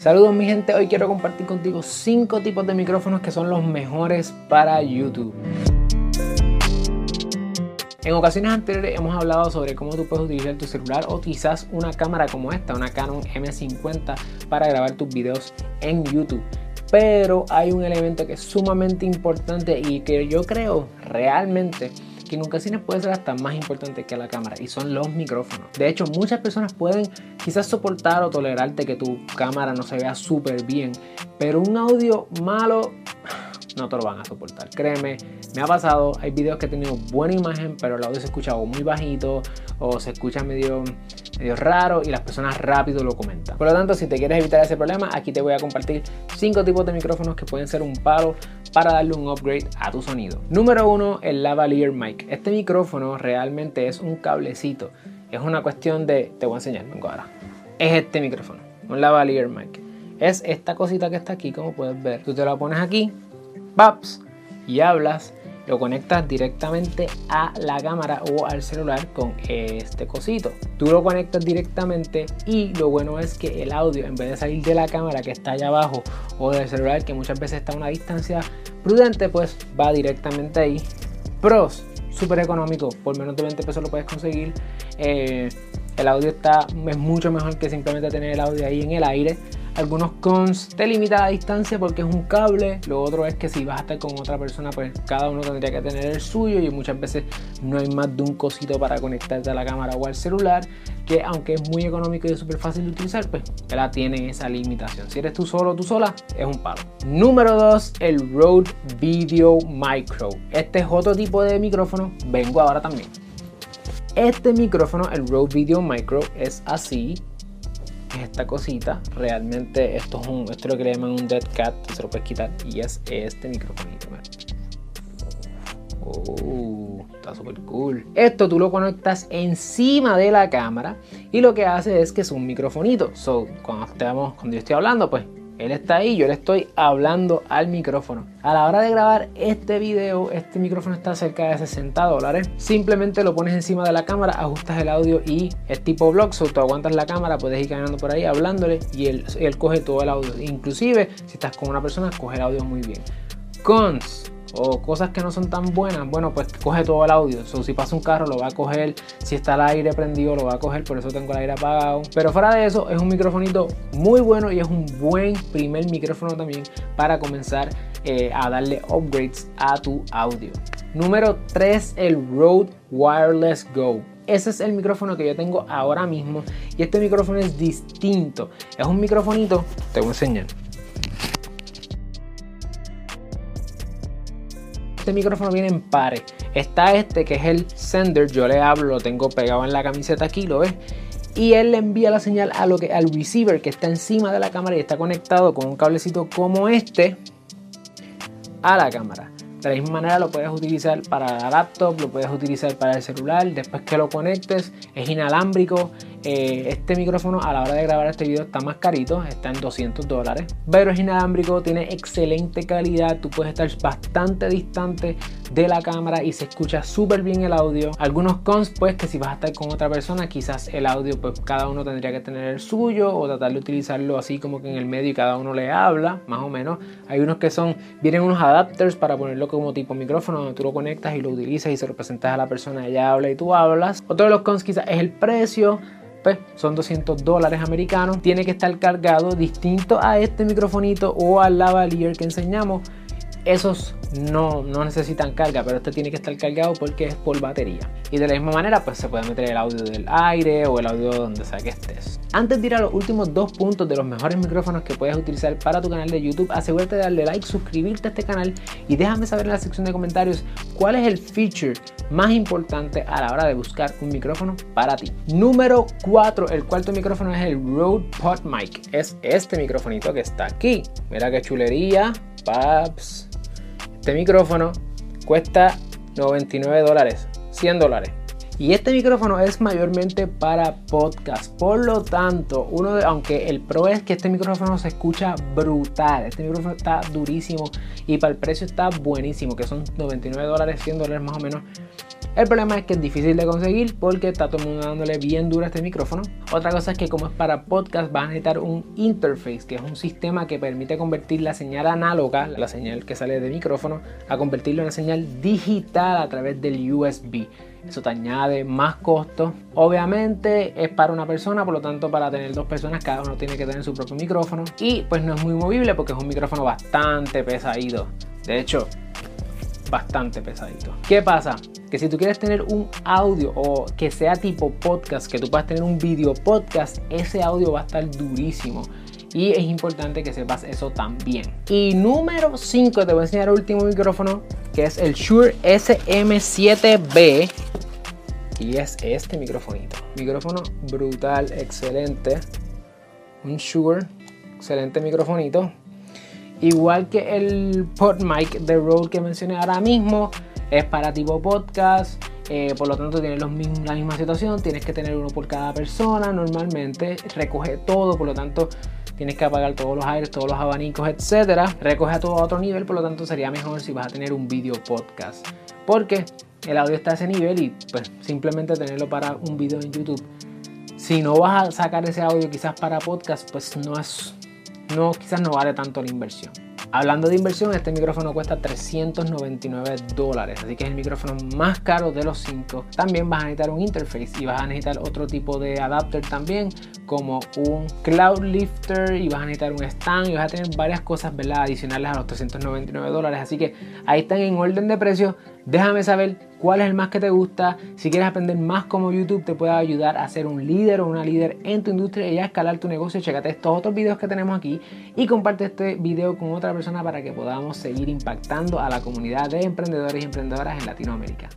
Saludos mi gente, hoy quiero compartir contigo 5 tipos de micrófonos que son los mejores para YouTube. En ocasiones anteriores hemos hablado sobre cómo tú puedes utilizar tu celular o quizás una cámara como esta, una Canon M50 para grabar tus videos en YouTube. Pero hay un elemento que es sumamente importante y que yo creo realmente que en ocasiones puede ser hasta más importante que la cámara y son los micrófonos. De hecho, muchas personas pueden quizás soportar o tolerarte que tu cámara no se vea súper bien, pero un audio malo no te lo van a soportar. Créeme, me ha pasado, hay videos que he tenido buena imagen, pero el audio se escucha o muy bajito o se escucha medio, medio raro y las personas rápido lo comentan. Por lo tanto, si te quieres evitar ese problema, aquí te voy a compartir 5 tipos de micrófonos que pueden ser un palo para darle un upgrade a tu sonido. Número 1, el lavalier mic. Este micrófono realmente es un cablecito. Es una cuestión de, te voy a enseñar, vengo ahora. Es este micrófono, un lavalier mic. Es esta cosita que está aquí, como puedes ver. Tú te la pones aquí Paps y hablas, lo conectas directamente a la cámara o al celular con este cosito. Tú lo conectas directamente y lo bueno es que el audio en vez de salir de la cámara que está allá abajo o del celular que muchas veces está a una distancia prudente, pues va directamente ahí. Pros, súper económico, por menos de 20 pesos lo puedes conseguir. Eh, el audio está, es mucho mejor que simplemente tener el audio ahí en el aire algunos cons te limita la distancia porque es un cable. Lo otro es que si vas a estar con otra persona, pues cada uno tendría que tener el suyo y muchas veces no hay más de un cosito para conectarte a la cámara o al celular. Que aunque es muy económico y súper fácil de utilizar, pues la tiene esa limitación. Si eres tú solo o tú sola, es un palo. Número 2, el Rode Video Micro. Este es otro tipo de micrófono. Vengo ahora también. Este micrófono, el Rode Video Micro, es así esta cosita. Realmente esto es, un, esto lo que le llaman un dead cat, se lo puedes quitar. Y es este microfonito. Oh, está súper cool. Esto tú lo conectas encima de la cámara y lo que hace es que es un microfonito. So, cuando, estemos, cuando yo estoy hablando, pues él está ahí, yo le estoy hablando al micrófono. A la hora de grabar este video, este micrófono está cerca de 60 dólares. Simplemente lo pones encima de la cámara, ajustas el audio y es tipo blog, so tú aguantas la cámara, puedes ir caminando por ahí hablándole y él, él coge todo el audio. Inclusive, si estás con una persona, coge el audio muy bien. Cons o cosas que no son tan buenas, bueno, pues coge todo el audio. So, si pasa un carro, lo va a coger. Si está el aire prendido, lo va a coger. Por eso tengo el aire apagado. Pero fuera de eso, es un microfonito muy bueno y es un buen primer micrófono también para comenzar eh, a darle upgrades a tu audio. Número 3, el Rode Wireless Go. Ese es el micrófono que yo tengo ahora mismo y este micrófono es distinto. Es un microfonito, te voy a enseñar. Este micrófono viene en pares. Está este que es el sender, yo le hablo, lo tengo pegado en la camiseta aquí, ¿lo ves? Y él le envía la señal a lo que, al receiver que está encima de la cámara y está conectado con un cablecito como este a la cámara. De la misma manera lo puedes utilizar para la laptop, lo puedes utilizar para el celular. Después que lo conectes, es inalámbrico. Eh, este micrófono a la hora de grabar este video está más carito, está en 200 dólares. Pero es inalámbrico, tiene excelente calidad. Tú puedes estar bastante distante de la cámara y se escucha súper bien el audio. Algunos cons, pues que si vas a estar con otra persona, quizás el audio, pues cada uno tendría que tener el suyo o tratar de utilizarlo así como que en el medio y cada uno le habla, más o menos. Hay unos que son, vienen unos adapters para ponerlo como tipo micrófono donde tú lo conectas y lo utilizas y se lo presentas a la persona, ella habla y tú hablas. Otro de los cons quizás es el precio. Pues son 200 dólares americanos. Tiene que estar cargado distinto a este microfonito o al lavalier que enseñamos esos no, no necesitan carga, pero este tiene que estar cargado porque es por batería. Y de la misma manera, pues se puede meter el audio del aire o el audio donde sea que estés. Antes de ir a los últimos dos puntos de los mejores micrófonos que puedes utilizar para tu canal de YouTube, asegúrate de darle like, suscribirte a este canal y déjame saber en la sección de comentarios cuál es el feature más importante a la hora de buscar un micrófono para ti. Número 4, el cuarto micrófono es el Rode PodMic. Es este microfonito que está aquí. Mira qué chulería, paps. Este micrófono cuesta 99 dólares, 100 dólares. Y este micrófono es mayormente para podcast. Por lo tanto, uno de, aunque el pro es que este micrófono se escucha brutal. Este micrófono está durísimo y para el precio está buenísimo, que son 99 dólares, 100 dólares más o menos. El problema es que es difícil de conseguir porque está todo el mundo dándole bien duro a este micrófono. Otra cosa es que como es para podcast vas a necesitar un interface, que es un sistema que permite convertir la señal análoga, la señal que sale de micrófono, a convertirlo en una señal digital a través del USB. Eso te añade más costos. Obviamente es para una persona, por lo tanto para tener dos personas cada uno tiene que tener su propio micrófono. Y pues no es muy movible porque es un micrófono bastante pesadito. De hecho, bastante pesadito. ¿Qué pasa? Que si tú quieres tener un audio o que sea tipo podcast, que tú puedas tener un video podcast, ese audio va a estar durísimo. Y es importante que sepas eso también. Y número 5, te voy a enseñar el último micrófono, que es el Shure SM7B. Y es este microfonito. Micrófono brutal, excelente. Un Shure, excelente microfonito. Igual que el PodMic de Rode que mencioné ahora mismo, es para tipo podcast. Eh, por lo tanto, tiene los mismos, la misma situación. Tienes que tener uno por cada persona normalmente. Recoge todo, por lo tanto, tienes que apagar todos los aires, todos los abanicos, etcétera. Recoge todo a otro nivel, por lo tanto, sería mejor si vas a tener un video podcast. Porque el audio está a ese nivel y pues simplemente tenerlo para un video en YouTube. Si no vas a sacar ese audio quizás para podcast, pues no es no, quizás no vale tanto la inversión. Hablando de inversión, este micrófono cuesta 399 dólares, así que es el micrófono más caro de los 5. También vas a necesitar un interface y vas a necesitar otro tipo de adapter también, como un cloud lifter y vas a necesitar un stand y vas a tener varias cosas ¿verdad? adicionales a los 399 dólares. Así que ahí están en orden de precio. Déjame saber cuál es el más que te gusta. Si quieres aprender más cómo YouTube te puede ayudar a ser un líder o una líder en tu industria y a escalar tu negocio, chécate estos otros videos que tenemos aquí y comparte este video con otra persona para que podamos seguir impactando a la comunidad de emprendedores y emprendedoras en Latinoamérica.